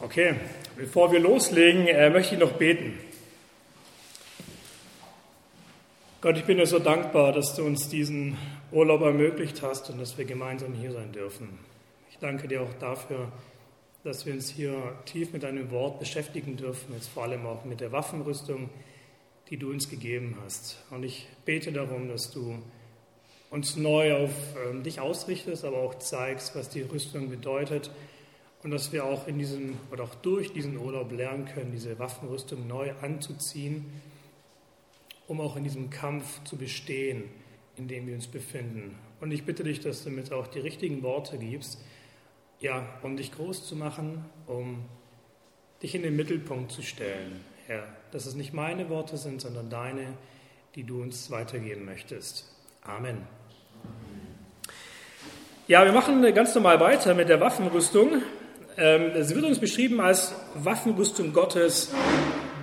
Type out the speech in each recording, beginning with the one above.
Okay, bevor wir loslegen, äh, möchte ich noch beten. Gott, ich bin dir so dankbar, dass du uns diesen Urlaub ermöglicht hast und dass wir gemeinsam hier sein dürfen. Ich danke dir auch dafür, dass wir uns hier tief mit deinem Wort beschäftigen dürfen, jetzt vor allem auch mit der Waffenrüstung, die du uns gegeben hast. Und ich bete darum, dass du uns neu auf äh, dich ausrichtest, aber auch zeigst, was die Rüstung bedeutet und dass wir auch in diesem oder auch durch diesen Urlaub lernen können, diese Waffenrüstung neu anzuziehen, um auch in diesem Kampf zu bestehen, in dem wir uns befinden. Und ich bitte dich, dass du mir auch die richtigen Worte gibst, ja, um dich groß zu machen, um dich in den Mittelpunkt zu stellen, Herr, dass es nicht meine Worte sind, sondern deine, die du uns weitergeben möchtest. Amen. Ja, wir machen ganz normal weiter mit der Waffenrüstung. Ähm, sie wird uns beschrieben als Waffenrüstung Gottes,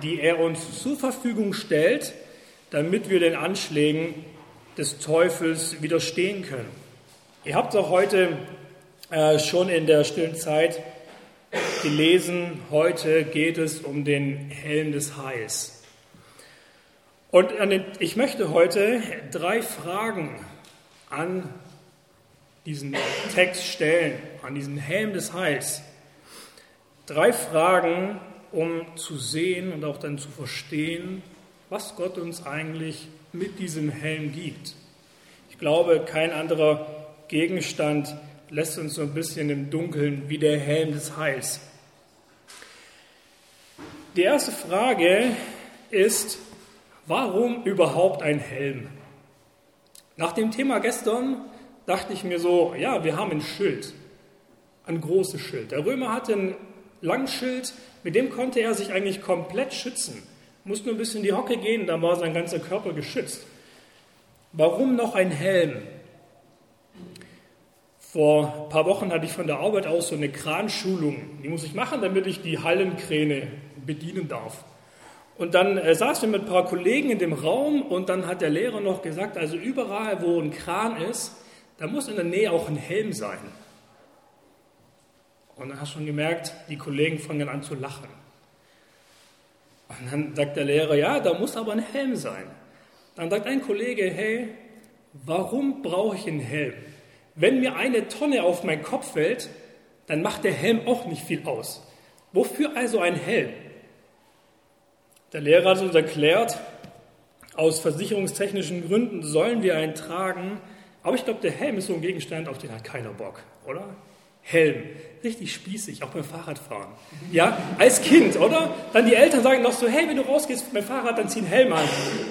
die er uns zur Verfügung stellt, damit wir den Anschlägen des Teufels widerstehen können. Ihr habt auch heute äh, schon in der stillen Zeit gelesen, heute geht es um den Helm des Heils. Und ich möchte heute drei Fragen an diesen Text stellen, an diesen Helm des Heils. Drei Fragen, um zu sehen und auch dann zu verstehen, was Gott uns eigentlich mit diesem Helm gibt. Ich glaube, kein anderer Gegenstand lässt uns so ein bisschen im Dunkeln wie der Helm des Heils. Die erste Frage ist, warum überhaupt ein Helm? Nach dem Thema gestern dachte ich mir so, ja, wir haben ein Schild, ein großes Schild. Der Römer hatte ein Langschild, mit dem konnte er sich eigentlich komplett schützen. Musste nur ein bisschen in die Hocke gehen, dann war sein ganzer Körper geschützt. Warum noch ein Helm? Vor ein paar Wochen hatte ich von der Arbeit aus so eine Kranschulung. Die muss ich machen, damit ich die Hallenkräne bedienen darf. Und dann äh, saßen wir mit ein paar Kollegen in dem Raum und dann hat der Lehrer noch gesagt, also überall, wo ein Kran ist, da muss in der Nähe auch ein Helm sein. Und dann hast du schon gemerkt, die Kollegen fangen an zu lachen. Und dann sagt der Lehrer, ja, da muss aber ein Helm sein. Dann sagt ein Kollege, hey, warum brauche ich einen Helm? Wenn mir eine Tonne auf meinen Kopf fällt, dann macht der Helm auch nicht viel aus. Wofür also ein Helm? Der Lehrer hat uns erklärt, aus versicherungstechnischen Gründen sollen wir einen tragen, aber ich glaube, der Helm ist so ein Gegenstand, auf den hat keiner Bock, oder? Helm, richtig spießig, auch beim Fahrradfahren. Ja, als Kind, oder? Dann die Eltern sagen noch so, hey, wenn du rausgehst mit dem Fahrrad, dann zieh einen Helm an.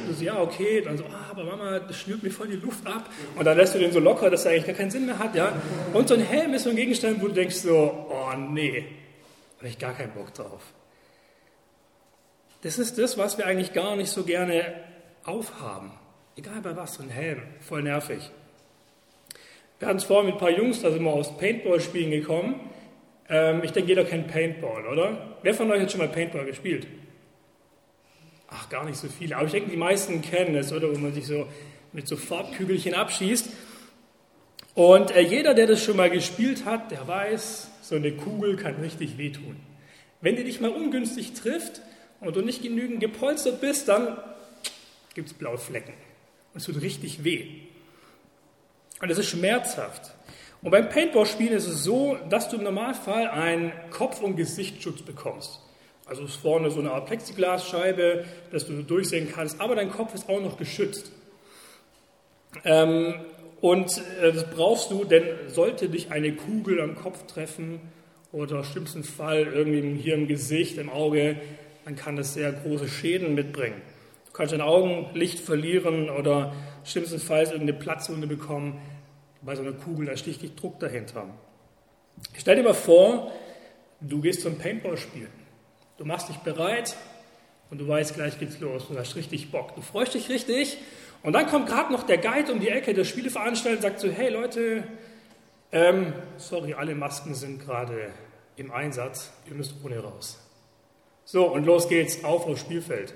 Du so, ja, okay. Dann so, ah, aber Mama, das schnürt mir voll die Luft ab. Und dann lässt du den so locker, dass er eigentlich gar keinen Sinn mehr hat, ja. Und so ein Helm ist so ein Gegenstand, wo du denkst so, oh nee, habe ich gar keinen Bock drauf. Das ist das, was wir eigentlich gar nicht so gerne aufhaben. Egal bei was, so ein Helm, voll nervig. Wir hatten es vorhin mit ein paar Jungs, da sind wir aus Paintball-Spielen gekommen. Ähm, ich denke, jeder kennt Paintball, oder? Wer von euch hat schon mal Paintball gespielt? Ach, gar nicht so viele. Aber ich denke, die meisten kennen es, oder? Wo man sich so mit so Farbkügelchen abschießt. Und äh, jeder, der das schon mal gespielt hat, der weiß, so eine Kugel kann richtig wehtun. Wenn die dich mal ungünstig trifft und du nicht genügend gepolstert bist, dann gibt es blaue Flecken. Und es tut richtig weh. Und es ist schmerzhaft. Und beim Paintball-Spielen ist es so, dass du im Normalfall einen Kopf- und Gesichtsschutz bekommst. Also ist vorne so eine Art Plexiglasscheibe, dass du durchsehen kannst, aber dein Kopf ist auch noch geschützt. Ähm, und äh, das brauchst du, denn sollte dich eine Kugel am Kopf treffen oder im schlimmsten Fall irgendwie hier im Gesicht, im Auge, dann kann das sehr große Schäden mitbringen. Du kannst dein Augenlicht verlieren oder schlimmstenfalls irgendeine Platzwunde bekommen. Bei so einer Kugel, da sticht dich Druck dahinter. Stell dir mal vor, du gehst zum Paintball spielen. Du machst dich bereit und du weißt, gleich geht's los. Du hast richtig Bock. Du freust dich richtig. Und dann kommt gerade noch der Guide um die Ecke, der Spieleveranstalter, und sagt so: Hey Leute, ähm, sorry, alle Masken sind gerade im Einsatz. Ihr müsst ohne raus. So, und los geht's auf aufs Spielfeld.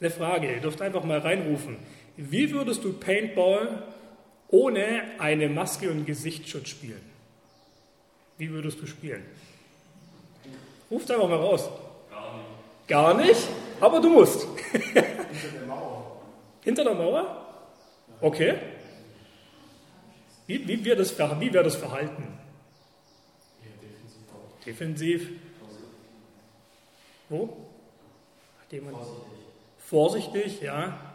Eine Frage, ihr dürft einfach mal reinrufen. Wie würdest du Paintball ohne eine Maske und Gesichtsschutz spielen? Wie würdest du spielen? Ruf's einfach mal raus. Gar nicht. Gar nicht? Aber du musst. Hinter der Mauer. Hinter der Mauer? Okay. Wie, wie wäre das, wie wär das Verhalten? Defensiv. Wo? Vorsichtig. Vorsichtig, ja.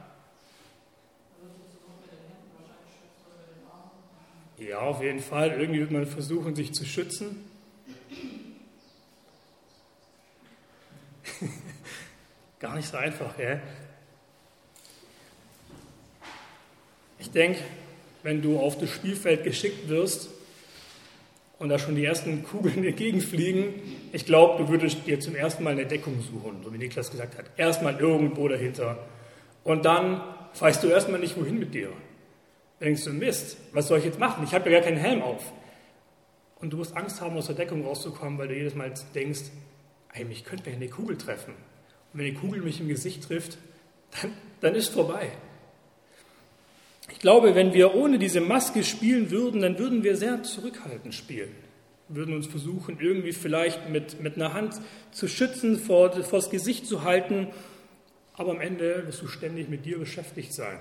Ja, auf jeden Fall. Irgendwie wird man versuchen, sich zu schützen. Gar nicht so einfach, ja. Ich denke, wenn du auf das Spielfeld geschickt wirst und da schon die ersten Kugeln entgegenfliegen, ich glaube, du würdest dir zum ersten Mal eine Deckung suchen, so wie Niklas gesagt hat. Erstmal irgendwo dahinter. Und dann weißt du erstmal nicht, wohin mit dir. Denkst du, Mist, was soll ich jetzt machen? Ich habe ja gar keinen Helm auf. Und du musst Angst haben, aus der Deckung rauszukommen, weil du jedes Mal denkst, ey, mich könnte mir eine Kugel treffen. Und wenn die Kugel mich im Gesicht trifft, dann, dann ist vorbei. Ich glaube, wenn wir ohne diese Maske spielen würden, dann würden wir sehr zurückhaltend spielen. Wir würden uns versuchen, irgendwie vielleicht mit, mit einer Hand zu schützen, vor, vor das Gesicht zu halten. Aber am Ende wirst du ständig mit dir beschäftigt sein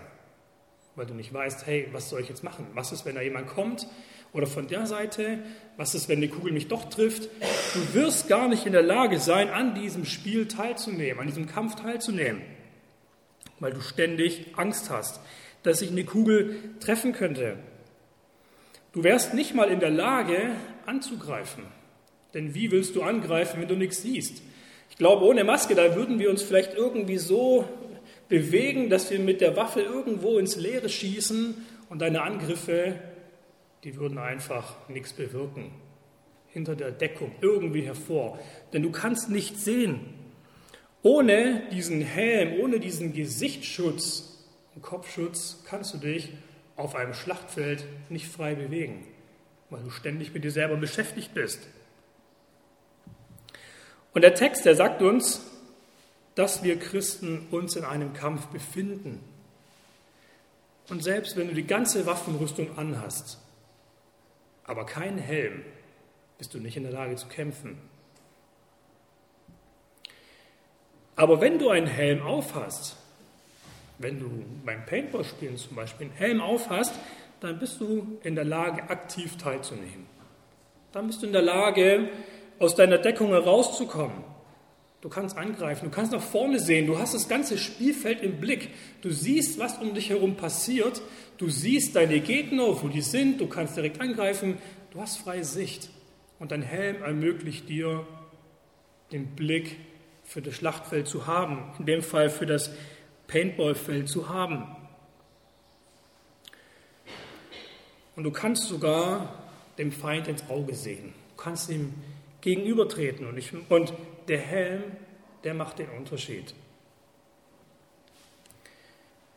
weil du nicht weißt, hey, was soll ich jetzt machen? Was ist, wenn da jemand kommt? Oder von der Seite, was ist, wenn die Kugel mich doch trifft? Du wirst gar nicht in der Lage sein, an diesem Spiel teilzunehmen, an diesem Kampf teilzunehmen, weil du ständig Angst hast, dass sich eine Kugel treffen könnte. Du wärst nicht mal in der Lage, anzugreifen. Denn wie willst du angreifen, wenn du nichts siehst? Ich glaube, ohne Maske, da würden wir uns vielleicht irgendwie so bewegen, dass wir mit der Waffe irgendwo ins Leere schießen und deine Angriffe, die würden einfach nichts bewirken. Hinter der Deckung irgendwie hervor. Denn du kannst nicht sehen. Ohne diesen Helm, ohne diesen Gesichtsschutz und Kopfschutz kannst du dich auf einem Schlachtfeld nicht frei bewegen, weil du ständig mit dir selber beschäftigt bist. Und der Text, der sagt uns, dass wir Christen uns in einem Kampf befinden. Und selbst wenn du die ganze Waffenrüstung anhast, aber keinen Helm, bist du nicht in der Lage zu kämpfen. Aber wenn du einen Helm aufhast, wenn du beim Paintball-Spielen zum Beispiel einen Helm aufhast, dann bist du in der Lage, aktiv teilzunehmen. Dann bist du in der Lage, aus deiner Deckung herauszukommen. Du kannst angreifen, du kannst nach vorne sehen, du hast das ganze Spielfeld im Blick. Du siehst, was um dich herum passiert, du siehst deine Gegner, wo die sind, du kannst direkt angreifen, du hast freie Sicht. Und dein Helm ermöglicht dir, den Blick für das Schlachtfeld zu haben, in dem Fall für das Paintballfeld zu haben. Und du kannst sogar dem Feind ins Auge sehen. Du kannst ihm gegenübertreten. Und, ich, und der Helm, der macht den Unterschied.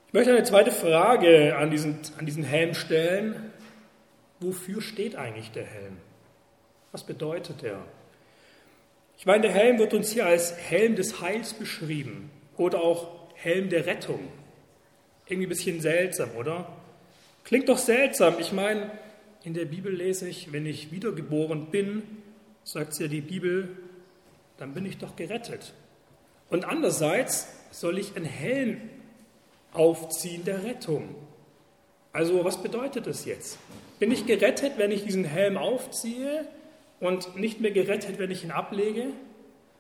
Ich möchte eine zweite Frage an diesen, an diesen Helm stellen. Wofür steht eigentlich der Helm? Was bedeutet er? Ich meine, der Helm wird uns hier als Helm des Heils beschrieben oder auch Helm der Rettung. Irgendwie ein bisschen seltsam, oder? Klingt doch seltsam. Ich meine, in der Bibel lese ich, wenn ich wiedergeboren bin, sagt ja die Bibel, dann bin ich doch gerettet. Und andererseits soll ich einen Helm aufziehen der Rettung. Also was bedeutet das jetzt? Bin ich gerettet, wenn ich diesen Helm aufziehe und nicht mehr gerettet, wenn ich ihn ablege?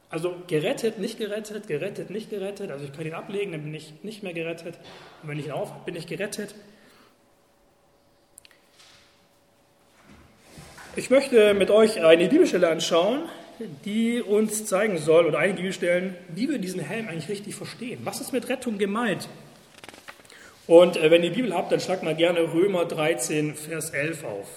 Also gerettet, nicht gerettet, gerettet, nicht gerettet. Also ich kann ihn ablegen, dann bin ich nicht mehr gerettet. Und wenn ich ihn auf, bin ich gerettet. Ich möchte mit euch eine Bibelstelle anschauen, die uns zeigen soll, oder einige Bibelstellen, wie wir diesen Helm eigentlich richtig verstehen. Was ist mit Rettung gemeint? Und äh, wenn ihr die Bibel habt, dann schlagt mal gerne Römer 13, Vers 11 auf.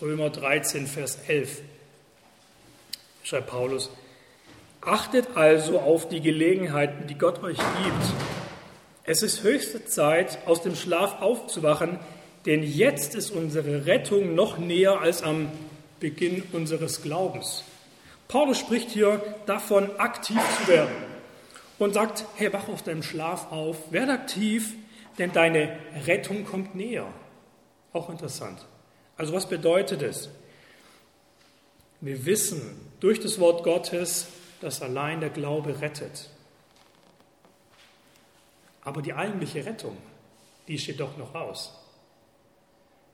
Römer 13, Vers 11 schreibt Paulus, achtet also auf die Gelegenheiten, die Gott euch gibt. Es ist höchste Zeit, aus dem Schlaf aufzuwachen, denn jetzt ist unsere Rettung noch näher als am Beginn unseres Glaubens. Paulus spricht hier davon, aktiv zu werden und sagt, hey, wach aus deinem Schlaf auf, werde aktiv, denn deine Rettung kommt näher. Auch interessant. Also was bedeutet es? Wir wissen durch das Wort Gottes, dass allein der Glaube rettet. Aber die eigentliche Rettung, die steht doch noch aus.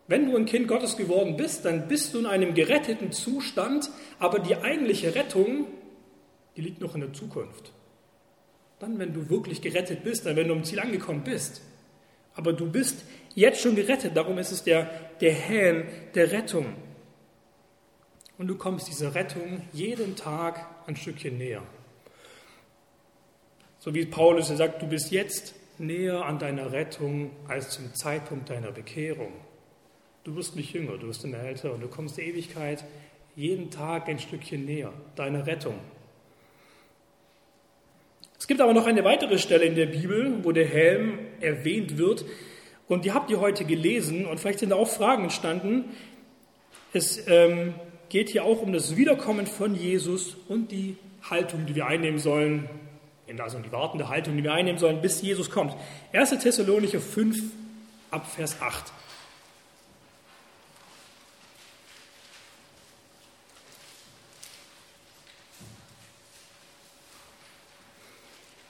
Wenn du ein Kind Gottes geworden bist, dann bist du in einem geretteten Zustand, aber die eigentliche Rettung, die liegt noch in der Zukunft. Dann, wenn du wirklich gerettet bist, dann, wenn du am Ziel angekommen bist. Aber du bist jetzt schon gerettet, darum ist es der, der Helm der Rettung. Und du kommst dieser Rettung jeden Tag ein Stückchen näher. So wie Paulus sagt, du bist jetzt näher an deiner Rettung als zum Zeitpunkt deiner Bekehrung. Du wirst nicht jünger, du wirst immer älter und du kommst der Ewigkeit jeden Tag ein Stückchen näher, deiner Rettung. Es gibt aber noch eine weitere Stelle in der Bibel, wo der Helm erwähnt wird. Und die habt ihr heute gelesen und vielleicht sind da auch Fragen entstanden. Es ähm, geht hier auch um das Wiederkommen von Jesus und die Haltung, die wir einnehmen sollen, also die wartende Haltung, die wir einnehmen sollen, bis Jesus kommt. 1. Thessalonicher 5 ab Vers 8.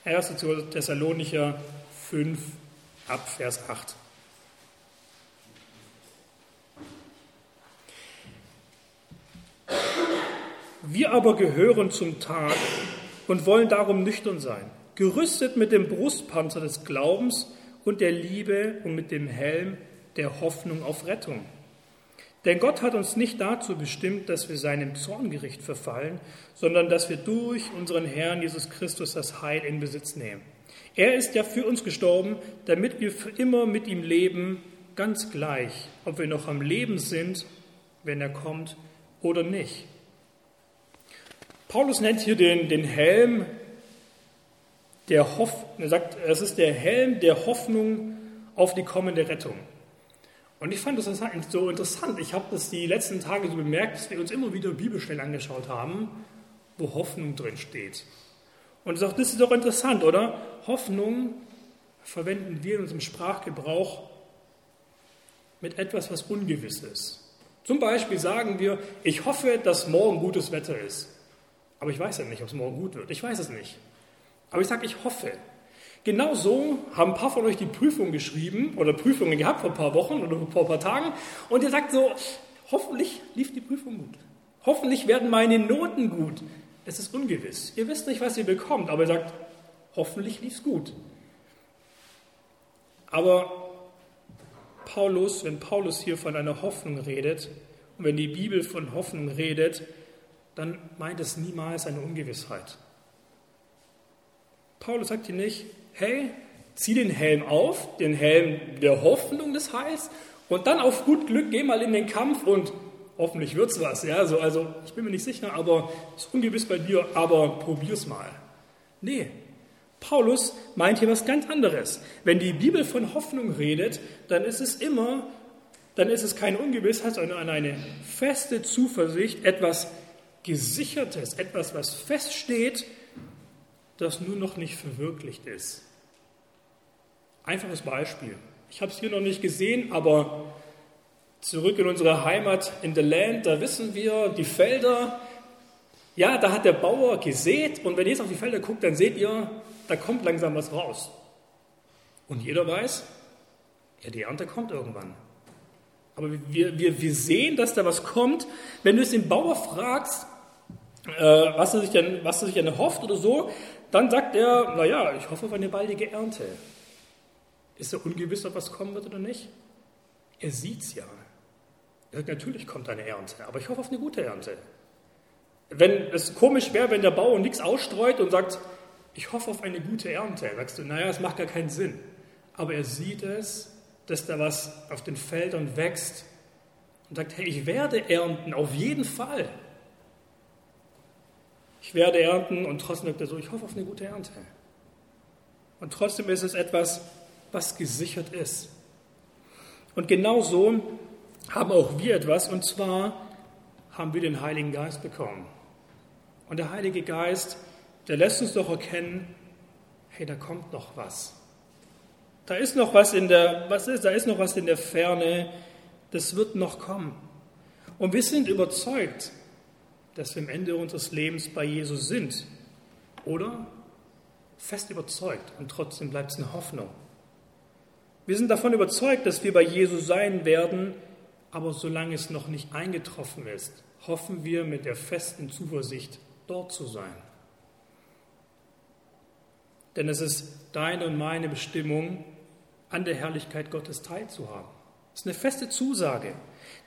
1. Thessalonicher 5 ab Vers 8. Wir aber gehören zum Tag und wollen darum nüchtern sein, gerüstet mit dem Brustpanzer des Glaubens und der Liebe und mit dem Helm der Hoffnung auf Rettung. Denn Gott hat uns nicht dazu bestimmt, dass wir seinem Zorngericht verfallen, sondern dass wir durch unseren Herrn Jesus Christus das Heil in Besitz nehmen. Er ist ja für uns gestorben, damit wir für immer mit ihm leben, ganz gleich, ob wir noch am Leben sind, wenn er kommt oder nicht. Paulus nennt hier den, den Helm der Hoffnung, er sagt, es ist der Helm der Hoffnung auf die kommende Rettung. Und ich fand das so interessant. Ich habe das die letzten Tage so bemerkt, dass wir uns immer wieder Bibelstellen angeschaut haben, wo Hoffnung drin steht. Und das ist doch interessant, oder? Hoffnung verwenden wir in unserem Sprachgebrauch mit etwas, was ungewiss ist. Zum Beispiel sagen wir, ich hoffe, dass morgen gutes Wetter ist. Aber ich weiß ja nicht, ob es morgen gut wird. Ich weiß es nicht. Aber ich sage, ich hoffe. Genau so haben ein paar von euch die Prüfung geschrieben oder Prüfungen gehabt vor ein paar Wochen oder vor ein paar Tagen und ihr sagt so, hoffentlich lief die Prüfung gut. Hoffentlich werden meine Noten gut. Es ist ungewiss. Ihr wisst nicht, was ihr bekommt, aber ihr sagt, hoffentlich lief es gut. Aber Paulus, wenn Paulus hier von einer Hoffnung redet und wenn die Bibel von Hoffnung redet, dann meint es niemals eine Ungewissheit. Paulus sagt hier nicht, hey, zieh den Helm auf, den Helm der Hoffnung des Heils, und dann auf gut Glück geh mal in den Kampf und hoffentlich wird's was. Ja, so, also ich bin mir nicht sicher, aber es ist ungewiss bei dir, aber probier's mal. Nee, Paulus meint hier was ganz anderes. Wenn die Bibel von Hoffnung redet, dann ist es immer, dann ist es keine Ungewissheit, sondern eine feste Zuversicht, etwas Gesichertes, etwas, was feststeht, das nur noch nicht verwirklicht ist. Einfaches Beispiel. Ich habe es hier noch nicht gesehen, aber zurück in unsere Heimat in the Land, da wissen wir, die Felder, ja, da hat der Bauer gesät und wenn ihr jetzt auf die Felder guckt, dann seht ihr, da kommt langsam was raus. Und jeder weiß, ja, die Ernte kommt irgendwann. Aber wir, wir, wir sehen, dass da was kommt. Wenn du es den Bauer fragst, was, er sich denn, was er sich denn erhofft oder so, dann sagt er, naja, ich hoffe auf eine baldige Ernte. Ist er ungewiss, ob was kommen wird oder nicht? Er sieht es ja. Er sagt, natürlich kommt eine Ernte, aber ich hoffe auf eine gute Ernte. Wenn es komisch wäre, wenn der Bauer nichts ausstreut und sagt, ich hoffe auf eine gute Ernte, sagst du, naja, es macht gar keinen Sinn. Aber er sieht es, dass da was auf den Feldern wächst und sagt, hey, ich werde ernten, auf jeden Fall ich werde ernten und trotzdem sagt er so, ich hoffe auf eine gute Ernte. Und trotzdem ist es etwas, was gesichert ist. Und genau so haben auch wir etwas, und zwar haben wir den Heiligen Geist bekommen. Und der Heilige Geist, der lässt uns doch erkennen, hey, da kommt noch was. Da ist noch was in der, was ist, da ist noch was in der Ferne, das wird noch kommen. Und wir sind überzeugt, dass wir am Ende unseres Lebens bei Jesus sind. Oder? Fest überzeugt und trotzdem bleibt es eine Hoffnung. Wir sind davon überzeugt, dass wir bei Jesus sein werden, aber solange es noch nicht eingetroffen ist, hoffen wir mit der festen Zuversicht, dort zu sein. Denn es ist deine und meine Bestimmung, an der Herrlichkeit Gottes teilzuhaben. Das ist eine feste Zusage.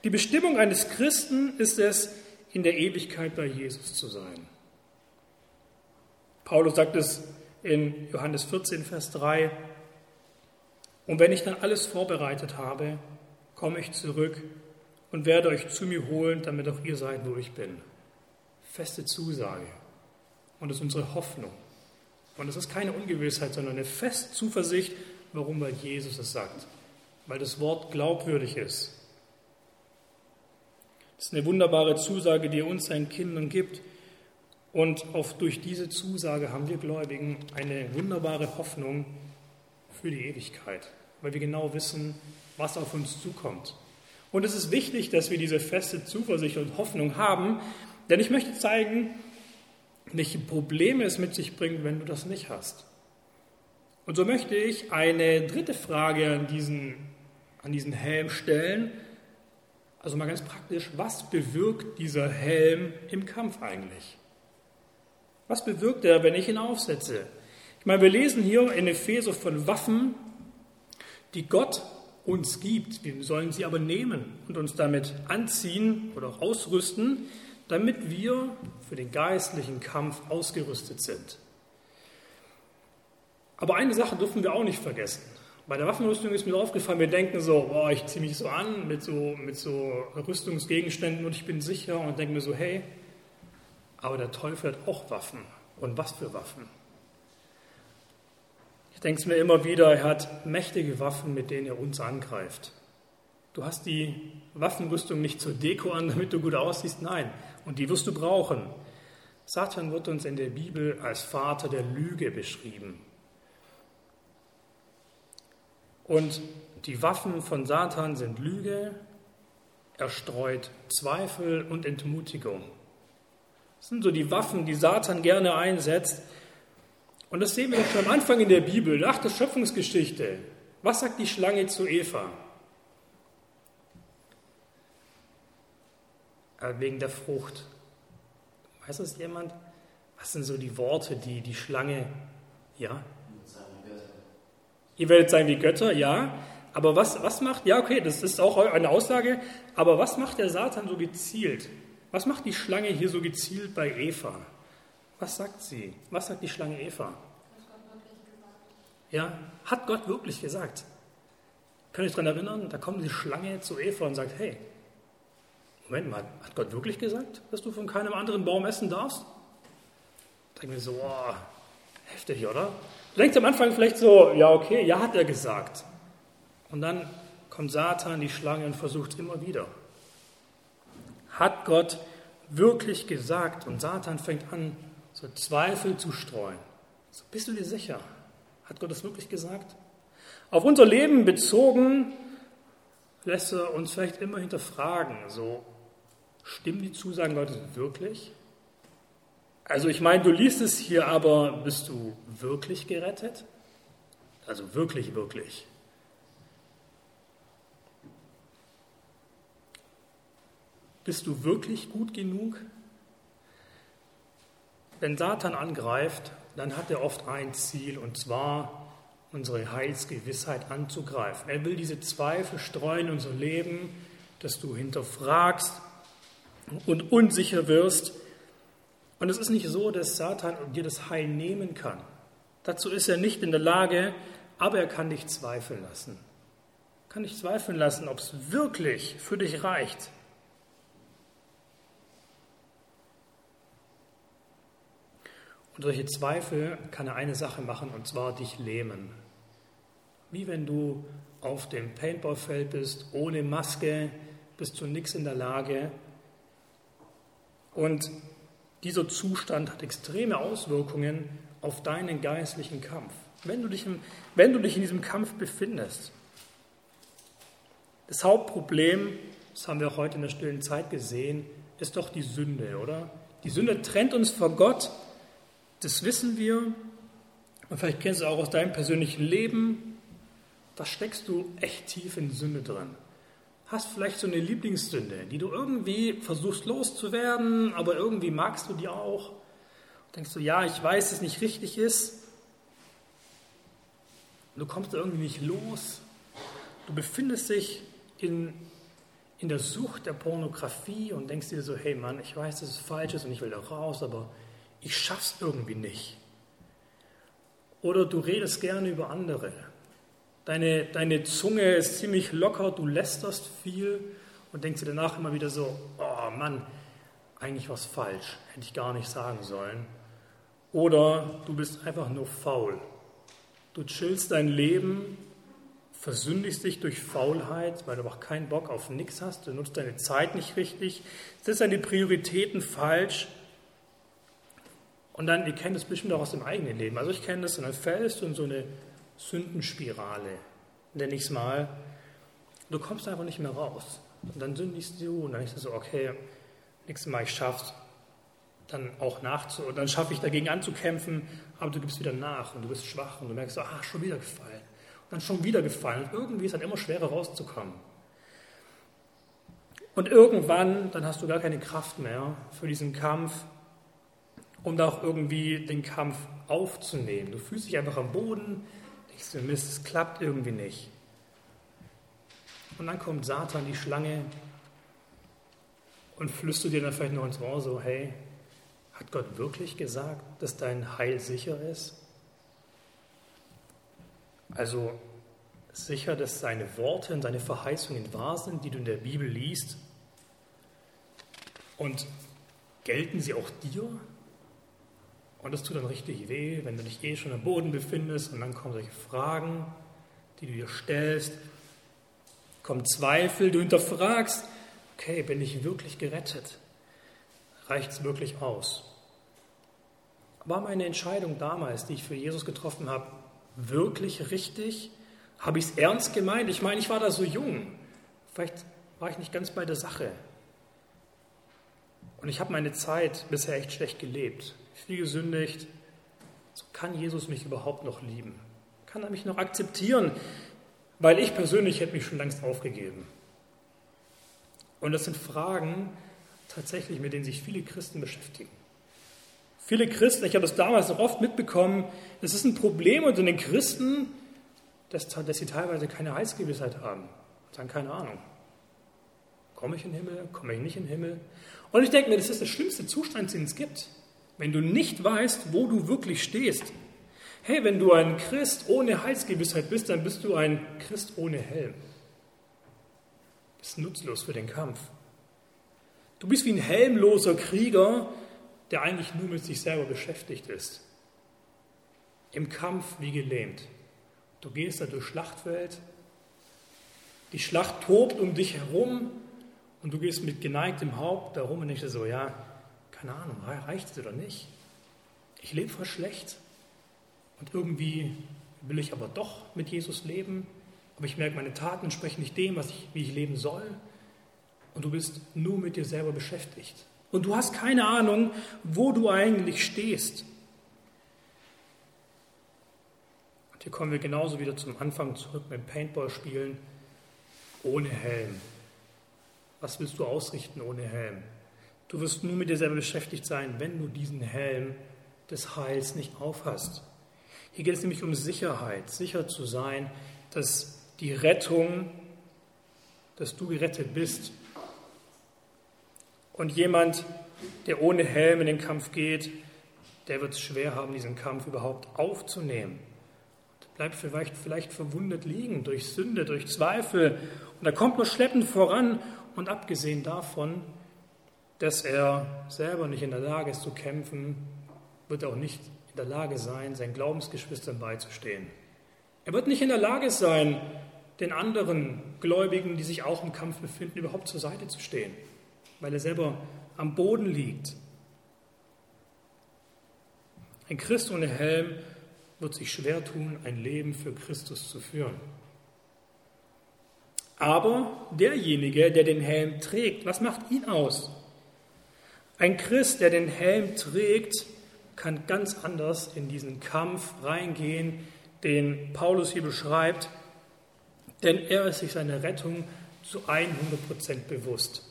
Die Bestimmung eines Christen ist es, in der Ewigkeit bei Jesus zu sein. Paulus sagt es in Johannes 14, Vers 3, und wenn ich dann alles vorbereitet habe, komme ich zurück und werde euch zu mir holen, damit auch ihr seid, wo ich bin. Feste Zusage. Und das ist unsere Hoffnung. Und es ist keine Ungewissheit, sondern eine feste Zuversicht. Warum? Weil Jesus es sagt. Weil das Wort glaubwürdig ist. Das ist eine wunderbare Zusage, die er uns seinen Kindern gibt. Und auch durch diese Zusage haben wir Gläubigen eine wunderbare Hoffnung für die Ewigkeit, weil wir genau wissen, was auf uns zukommt. Und es ist wichtig, dass wir diese feste Zuversicht und Hoffnung haben, denn ich möchte zeigen, welche Probleme es mit sich bringt, wenn du das nicht hast. Und so möchte ich eine dritte Frage an diesen, an diesen Helm stellen. Also mal ganz praktisch, was bewirkt dieser Helm im Kampf eigentlich? Was bewirkt er, wenn ich ihn aufsetze? Ich meine, wir lesen hier in Epheser von Waffen, die Gott uns gibt. Wir sollen sie aber nehmen und uns damit anziehen oder ausrüsten, damit wir für den geistlichen Kampf ausgerüstet sind. Aber eine Sache dürfen wir auch nicht vergessen. Bei der Waffenrüstung ist mir aufgefallen, wir denken so, oh, ich ziehe mich so an mit so, mit so Rüstungsgegenständen und ich bin sicher und denke mir so, hey, aber der Teufel hat auch Waffen. Und was für Waffen? Ich denke es mir immer wieder, er hat mächtige Waffen, mit denen er uns angreift. Du hast die Waffenrüstung nicht zur Deko an, damit du gut aussiehst, nein. Und die wirst du brauchen. Satan wird uns in der Bibel als Vater der Lüge beschrieben. Und die Waffen von Satan sind Lüge, er streut Zweifel und Entmutigung. Das sind so die Waffen, die Satan gerne einsetzt. Und das sehen wir schon am Anfang in der Bibel, nach der Schöpfungsgeschichte. Was sagt die Schlange zu Eva? Äh, wegen der Frucht. Weiß das jemand? Was sind so die Worte, die die Schlange, ja? Ihr werdet sein wie Götter, ja. Aber was, was macht, ja, okay, das ist auch eine Aussage, aber was macht der Satan so gezielt? Was macht die Schlange hier so gezielt bei Eva? Was sagt sie? Was sagt die Schlange Eva? Ja, hat Gott wirklich gesagt? Könnt ihr euch daran erinnern? Da kommt die Schlange zu Eva und sagt, hey, Moment mal, hat Gott wirklich gesagt, dass du von keinem anderen Baum essen darfst? Da denke ich mir so, oh, heftig, oder? Du denkst am Anfang vielleicht so, ja, okay, ja, hat er gesagt. Und dann kommt Satan, die Schlange, und versucht es immer wieder. Hat Gott wirklich gesagt? Und Satan fängt an, so Zweifel zu streuen. So, bist du dir sicher? Hat Gott das wirklich gesagt? Auf unser Leben bezogen lässt er uns vielleicht immer hinterfragen, so stimmen die Zusagen Gottes wirklich? Also ich meine, du liest es hier, aber bist du wirklich gerettet? Also wirklich, wirklich. Bist du wirklich gut genug? Wenn Satan angreift, dann hat er oft ein Ziel, und zwar unsere Heilsgewissheit anzugreifen. Er will diese Zweifel streuen in unser Leben, dass du hinterfragst und unsicher wirst. Und es ist nicht so, dass Satan dir das Heil nehmen kann. Dazu ist er nicht in der Lage, aber er kann dich zweifeln lassen. Kann dich zweifeln lassen, ob es wirklich für dich reicht. Und solche Zweifel kann er eine Sache machen, und zwar dich lähmen. Wie wenn du auf dem Paintballfeld bist, ohne Maske, bist du nichts in der Lage. Und dieser Zustand hat extreme Auswirkungen auf deinen geistlichen Kampf. Wenn du dich, im, wenn du dich in diesem Kampf befindest. Das Hauptproblem, das haben wir heute in der stillen Zeit gesehen, ist doch die Sünde, oder? Die Sünde trennt uns vor Gott, das wissen wir. Und vielleicht kennst du auch aus deinem persönlichen Leben, da steckst du echt tief in Sünde drin. Hast vielleicht so eine Lieblingssünde, die du irgendwie versuchst loszuwerden, aber irgendwie magst du die auch. Denkst du, ja, ich weiß, dass es nicht richtig ist. Du kommst irgendwie nicht los. Du befindest dich in, in der Sucht der Pornografie und denkst dir so, hey Mann, ich weiß, dass es falsch ist und ich will da raus, aber ich schaff's irgendwie nicht. Oder du redest gerne über andere. Deine, deine Zunge ist ziemlich locker, du lästerst viel und denkst dir danach immer wieder so, oh Mann, eigentlich was falsch, hätte ich gar nicht sagen sollen. Oder du bist einfach nur faul. Du chillst dein Leben, versündigst dich durch Faulheit, weil du auch keinen Bock auf nichts hast, du nutzt deine Zeit nicht richtig, setzt deine Prioritäten falsch. Und dann, ihr kennt das bestimmt auch aus dem eigenen Leben. Also ich kenne das, und dann fällst du in so eine Sündenspirale, nenne ich es mal. Du kommst einfach nicht mehr raus. Und dann sündigst du und dann ist es so, okay, nächstes Mal ich schaff's, dann auch nachzu, und dann schaffe ich dagegen anzukämpfen, aber du gibst wieder nach und du bist schwach und du merkst so, ah, schon wieder gefallen. Und dann schon wieder gefallen. Und irgendwie ist es dann immer schwerer rauszukommen. Und irgendwann, dann hast du gar keine Kraft mehr für diesen Kampf, um da auch irgendwie den Kampf aufzunehmen. Du fühlst dich einfach am Boden, denkst du, Mist, es klappt irgendwie nicht. Und dann kommt Satan, die Schlange, und flüstert dir dann vielleicht noch ins Ohr so, hey, hat Gott wirklich gesagt, dass dein Heil sicher ist? Also sicher, dass seine Worte und seine Verheißungen wahr sind, die du in der Bibel liest? Und gelten sie auch dir? Und das tut dann richtig weh, wenn du dich eh schon am Boden befindest und dann kommen solche Fragen, die du dir stellst. Kommen Zweifel, du hinterfragst, okay, bin ich wirklich gerettet? Reicht es wirklich aus? War meine Entscheidung damals, die ich für Jesus getroffen habe, wirklich richtig? Habe ich es ernst gemeint? Ich meine, ich war da so jung. Vielleicht war ich nicht ganz bei der Sache. Und ich habe meine Zeit bisher echt schlecht gelebt viel gesündigt. So kann Jesus mich überhaupt noch lieben? Kann er mich noch akzeptieren? Weil ich persönlich hätte mich schon längst aufgegeben. Und das sind Fragen tatsächlich, mit denen sich viele Christen beschäftigen. Viele Christen, ich habe das damals noch oft mitbekommen, es ist ein Problem unter den Christen, dass, dass sie teilweise keine Heilsgewissheit haben. Sagen, keine Ahnung. Komme ich in den Himmel? Komme ich nicht in den Himmel? Und ich denke mir, das ist der schlimmste Zustand, den es gibt. Wenn du nicht weißt, wo du wirklich stehst. Hey, wenn du ein Christ ohne Heilsgewissheit bist, dann bist du ein Christ ohne Helm. Du bist nutzlos für den Kampf. Du bist wie ein helmloser Krieger, der eigentlich nur mit sich selber beschäftigt ist. Im Kampf wie gelähmt. Du gehst da durch Schlachtfeld, die Schlacht tobt um dich herum und du gehst mit geneigtem Haupt darum und denkst so, ja, keine Ahnung, reicht es oder nicht? Ich lebe voll schlecht und irgendwie will ich aber doch mit Jesus leben, aber ich merke, meine Taten entsprechen nicht dem, was ich, wie ich leben soll. Und du bist nur mit dir selber beschäftigt. Und du hast keine Ahnung, wo du eigentlich stehst. Und hier kommen wir genauso wieder zum Anfang zurück mit Paintball-Spielen ohne Helm. Was willst du ausrichten ohne Helm? Du wirst nur mit dir selber beschäftigt sein, wenn du diesen Helm des Heils nicht aufhast. Hier geht es nämlich um Sicherheit, sicher zu sein, dass die Rettung, dass du gerettet bist. Und jemand, der ohne Helm in den Kampf geht, der wird es schwer haben, diesen Kampf überhaupt aufzunehmen. Bleibt vielleicht, vielleicht verwundet liegen durch Sünde, durch Zweifel. Und er kommt nur schleppend voran. Und abgesehen davon dass er selber nicht in der Lage ist zu kämpfen, wird auch nicht in der Lage sein, seinen Glaubensgeschwistern beizustehen. Er wird nicht in der Lage sein, den anderen Gläubigen, die sich auch im Kampf befinden, überhaupt zur Seite zu stehen, weil er selber am Boden liegt. Ein Christ ohne Helm wird sich schwer tun, ein Leben für Christus zu führen. Aber derjenige, der den Helm trägt, was macht ihn aus? Ein Christ, der den Helm trägt, kann ganz anders in diesen Kampf reingehen, den Paulus hier beschreibt, denn er ist sich seiner Rettung zu 100 Prozent bewusst.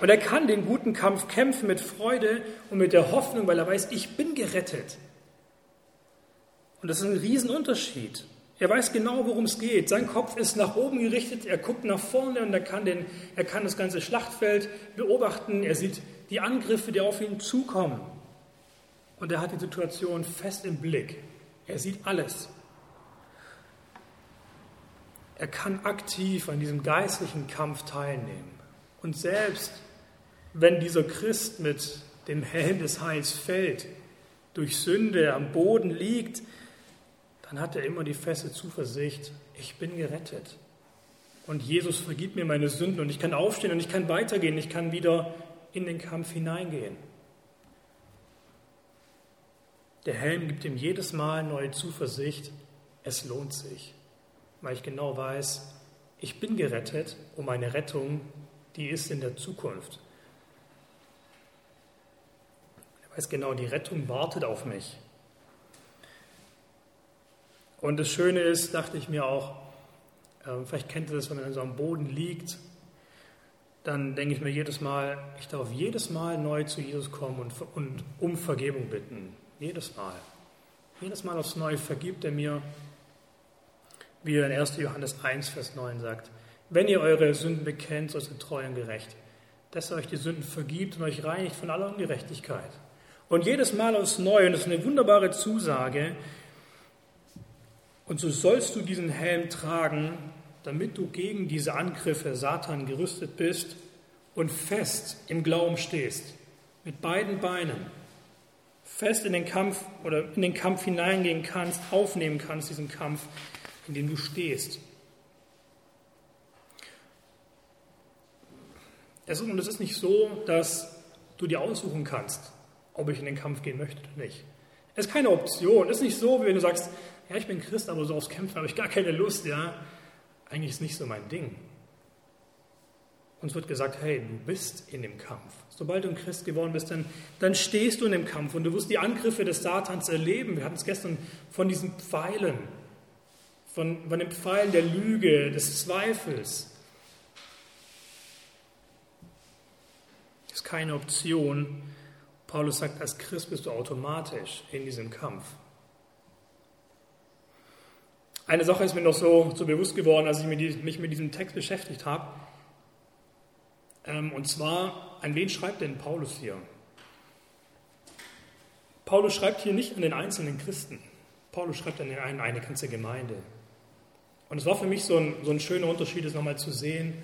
Und er kann den guten Kampf kämpfen mit Freude und mit der Hoffnung, weil er weiß, ich bin gerettet. Und das ist ein Riesenunterschied. Er weiß genau, worum es geht. Sein Kopf ist nach oben gerichtet, er guckt nach vorne und er kann, den, er kann das ganze Schlachtfeld beobachten. Er sieht die Angriffe, die auf ihn zukommen. Und er hat die Situation fest im Blick. Er sieht alles. Er kann aktiv an diesem geistlichen Kampf teilnehmen. Und selbst wenn dieser Christ mit dem Helm des Heils fällt, durch Sünde am Boden liegt, dann hat er immer die feste Zuversicht, ich bin gerettet. Und Jesus vergibt mir meine Sünden und ich kann aufstehen und ich kann weitergehen, ich kann wieder in den Kampf hineingehen. Der Helm gibt ihm jedes Mal neue Zuversicht, es lohnt sich, weil ich genau weiß, ich bin gerettet und meine Rettung, die ist in der Zukunft. Er weiß genau, die Rettung wartet auf mich. Und das Schöne ist, dachte ich mir auch, ähm, vielleicht kennt ihr das, wenn man so am Boden liegt, dann denke ich mir jedes Mal, ich darf jedes Mal neu zu Jesus kommen und, und um Vergebung bitten. Jedes Mal. Jedes Mal aufs Neue vergibt er mir, wie er in 1. Johannes 1, Vers 9 sagt. Wenn ihr eure Sünden bekennt, so seid treu und gerecht, dass er euch die Sünden vergibt und euch reinigt von aller Ungerechtigkeit. Und jedes Mal aufs Neue, und das ist eine wunderbare Zusage, und so sollst du diesen Helm tragen, damit du gegen diese Angriffe Satan gerüstet bist und fest im Glauben stehst, mit beiden Beinen, fest in den Kampf oder in den Kampf hineingehen kannst, aufnehmen kannst, diesen Kampf, in dem du stehst. und es ist nicht so, dass du dir aussuchen kannst, ob ich in den Kampf gehen möchte oder nicht. Es ist keine Option. Es ist nicht so, wie wenn du sagst, ja, ich bin Christ, aber so aufs Kämpfen habe ich gar keine Lust, ja. Eigentlich ist nicht so mein Ding. Uns wird gesagt, hey, du bist in dem Kampf. Sobald du ein Christ geworden bist, dann, dann stehst du in dem Kampf und du wirst die Angriffe des Satans erleben. Wir hatten es gestern von diesen Pfeilen, von, von den Pfeilen der Lüge, des Zweifels. Das ist keine Option. Paulus sagt, als Christ bist du automatisch in diesem Kampf. Eine Sache ist mir noch so, so bewusst geworden, als ich mich mit diesem Text beschäftigt habe. Ähm, und zwar, an wen schreibt denn Paulus hier? Paulus schreibt hier nicht an den einzelnen Christen. Paulus schreibt an eine, eine ganze Gemeinde. Und es war für mich so ein, so ein schöner Unterschied, es nochmal zu sehen.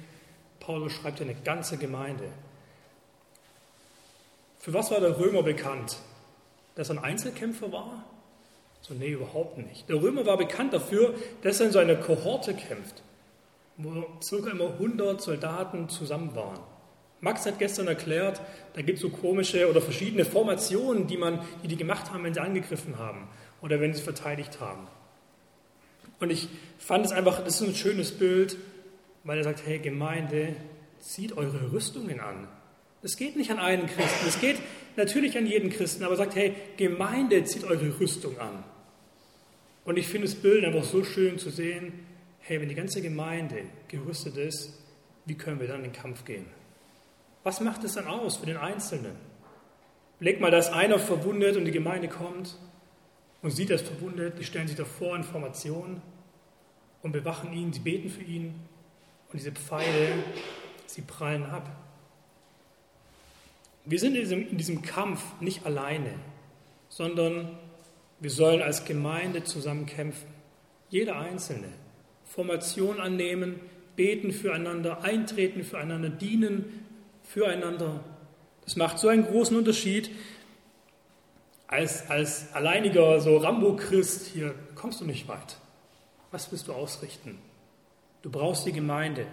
Paulus schreibt eine ganze Gemeinde. Für was war der Römer bekannt? Dass er ein Einzelkämpfer war? So, nee, überhaupt nicht. Der Römer war bekannt dafür, dass er in so einer Kohorte kämpft, wo circa immer 100 Soldaten zusammen waren. Max hat gestern erklärt, da gibt es so komische oder verschiedene Formationen, die, man, die die gemacht haben, wenn sie angegriffen haben oder wenn sie verteidigt haben. Und ich fand es einfach, das ist ein schönes Bild, weil er sagt, hey Gemeinde, zieht eure Rüstungen an. Das geht nicht an einen Christen, es geht natürlich an jeden Christen, aber sagt, hey, Gemeinde, zieht eure Rüstung an. Und ich finde das Bild einfach so schön zu sehen, hey, wenn die ganze Gemeinde gerüstet ist, wie können wir dann in den Kampf gehen? Was macht es dann aus für den Einzelnen? Leg mal, dass einer verwundet und die Gemeinde kommt und sieht, ist verwundet, die stellen sich davor in Formation und bewachen ihn, sie beten für ihn und diese Pfeile, sie prallen ab. Wir sind in diesem, in diesem Kampf nicht alleine, sondern wir sollen als Gemeinde zusammen kämpfen. Jeder Einzelne. Formation annehmen, beten füreinander, eintreten füreinander, dienen füreinander. Das macht so einen großen Unterschied. Als, als alleiniger so Rambo-Christ hier kommst du nicht weit. Was willst du ausrichten? Du brauchst die Gemeinde.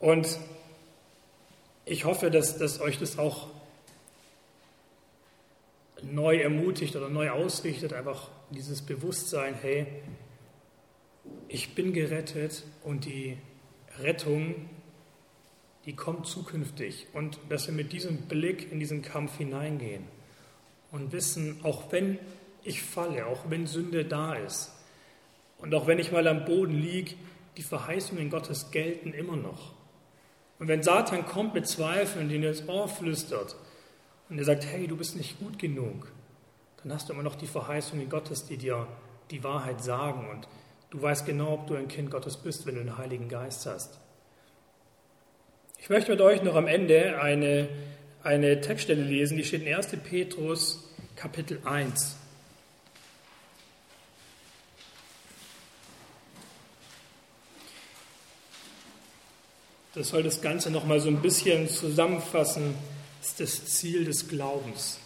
Und ich hoffe, dass, dass euch das auch neu ermutigt oder neu ausrichtet, einfach dieses Bewusstsein, hey, ich bin gerettet und die Rettung, die kommt zukünftig. Und dass wir mit diesem Blick in diesen Kampf hineingehen und wissen, auch wenn ich falle, auch wenn Sünde da ist und auch wenn ich mal am Boden liege, die Verheißungen Gottes gelten immer noch. Und wenn Satan kommt mit Zweifeln, die dir ins Ohr flüstert und er sagt, hey, du bist nicht gut genug, dann hast du immer noch die Verheißungen Gottes, die dir die Wahrheit sagen und du weißt genau, ob du ein Kind Gottes bist, wenn du den Heiligen Geist hast. Ich möchte mit euch noch am Ende eine, eine Textstelle lesen, die steht in 1. Petrus Kapitel 1. Das soll das Ganze noch mal so ein bisschen zusammenfassen. Ist das Ziel des Glaubens.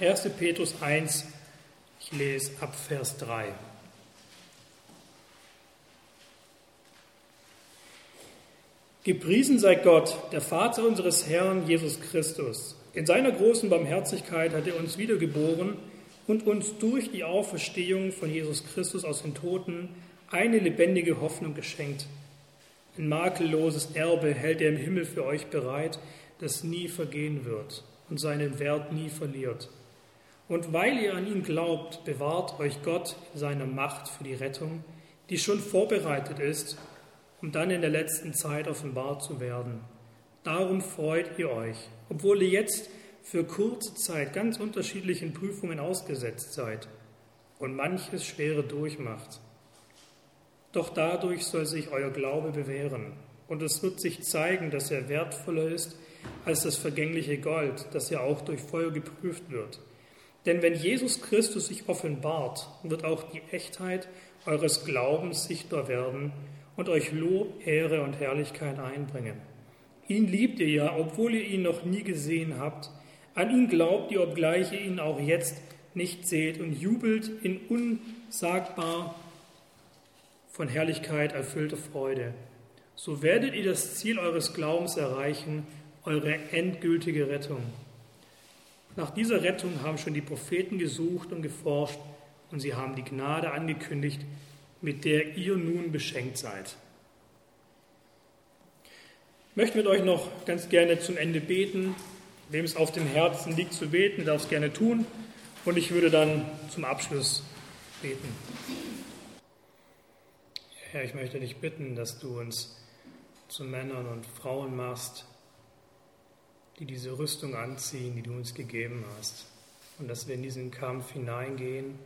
1. Petrus 1, ich lese ab Vers 3. Gepriesen sei Gott, der Vater unseres Herrn Jesus Christus. In seiner großen Barmherzigkeit hat er uns wiedergeboren und uns durch die Auferstehung von Jesus Christus aus den Toten eine lebendige Hoffnung geschenkt. Ein makelloses Erbe hält er im Himmel für euch bereit, das nie vergehen wird und seinen Wert nie verliert. Und weil ihr an ihn glaubt, bewahrt euch Gott in seiner Macht für die Rettung, die schon vorbereitet ist, um dann in der letzten Zeit offenbar zu werden. Darum freut ihr euch, obwohl ihr jetzt für kurze Zeit ganz unterschiedlichen Prüfungen ausgesetzt seid und manches Schwere durchmacht. Doch dadurch soll sich euer Glaube bewähren und es wird sich zeigen, dass er wertvoller ist als das vergängliche Gold, das ja auch durch Feuer geprüft wird. Denn wenn Jesus Christus sich offenbart, wird auch die Echtheit eures Glaubens sichtbar werden und euch Lob, Ehre und Herrlichkeit einbringen. Ihn liebt ihr ja, obwohl ihr ihn noch nie gesehen habt. An ihn glaubt ihr, obgleich ihr ihn auch jetzt nicht seht und jubelt in unsagbar von Herrlichkeit erfüllte Freude. So werdet ihr das Ziel eures Glaubens erreichen, eure endgültige Rettung. Nach dieser Rettung haben schon die Propheten gesucht und geforscht und sie haben die Gnade angekündigt, mit der ihr nun beschenkt seid. Ich möchte mit euch noch ganz gerne zum Ende beten. Wem es auf dem Herzen liegt zu beten, darf es gerne tun. Und ich würde dann zum Abschluss beten. Herr, ich möchte dich bitten, dass du uns zu Männern und Frauen machst, die diese Rüstung anziehen, die du uns gegeben hast. Und dass wir in diesen Kampf hineingehen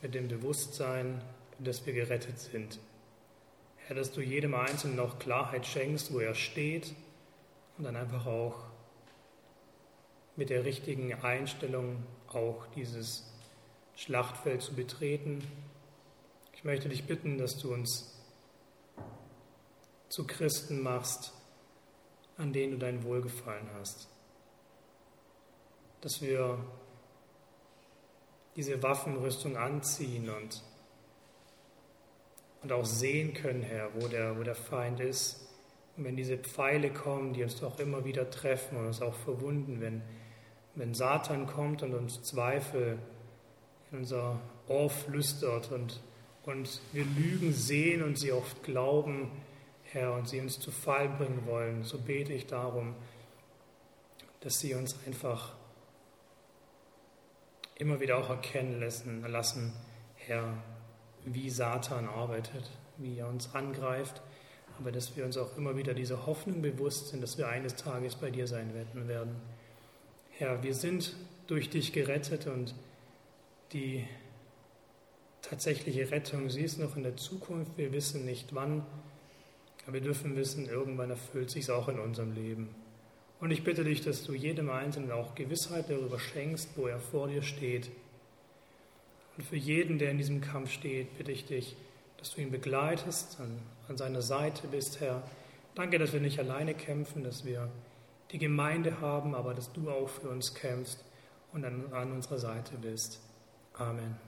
mit dem Bewusstsein, dass wir gerettet sind. Herr, dass du jedem Einzelnen auch Klarheit schenkst, wo er steht und dann einfach auch mit der richtigen Einstellung auch dieses Schlachtfeld zu betreten ich möchte dich bitten, dass du uns zu Christen machst, an denen du dein Wohlgefallen hast. Dass wir diese Waffenrüstung anziehen und, und auch sehen können, Herr, wo der, wo der Feind ist. Und wenn diese Pfeile kommen, die uns doch immer wieder treffen und uns auch verwunden, wenn, wenn Satan kommt und uns Zweifel in unser Ohr flüstert und und wir Lügen sehen und sie oft glauben, Herr, und sie uns zu Fall bringen wollen, so bete ich darum, dass sie uns einfach immer wieder auch erkennen lassen, lassen, Herr, wie Satan arbeitet, wie er uns angreift, aber dass wir uns auch immer wieder dieser Hoffnung bewusst sind, dass wir eines Tages bei dir sein werden. Herr, wir sind durch dich gerettet und die tatsächliche Rettung, sie ist noch in der Zukunft, wir wissen nicht wann, aber wir dürfen wissen, irgendwann erfüllt sich es auch in unserem Leben. Und ich bitte dich, dass du jedem Einzelnen auch Gewissheit darüber schenkst, wo er vor dir steht. Und für jeden, der in diesem Kampf steht, bitte ich dich, dass du ihn begleitest, an, an seiner Seite bist, Herr. Danke, dass wir nicht alleine kämpfen, dass wir die Gemeinde haben, aber dass du auch für uns kämpfst und an, an unserer Seite bist. Amen.